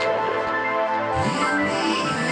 Here we.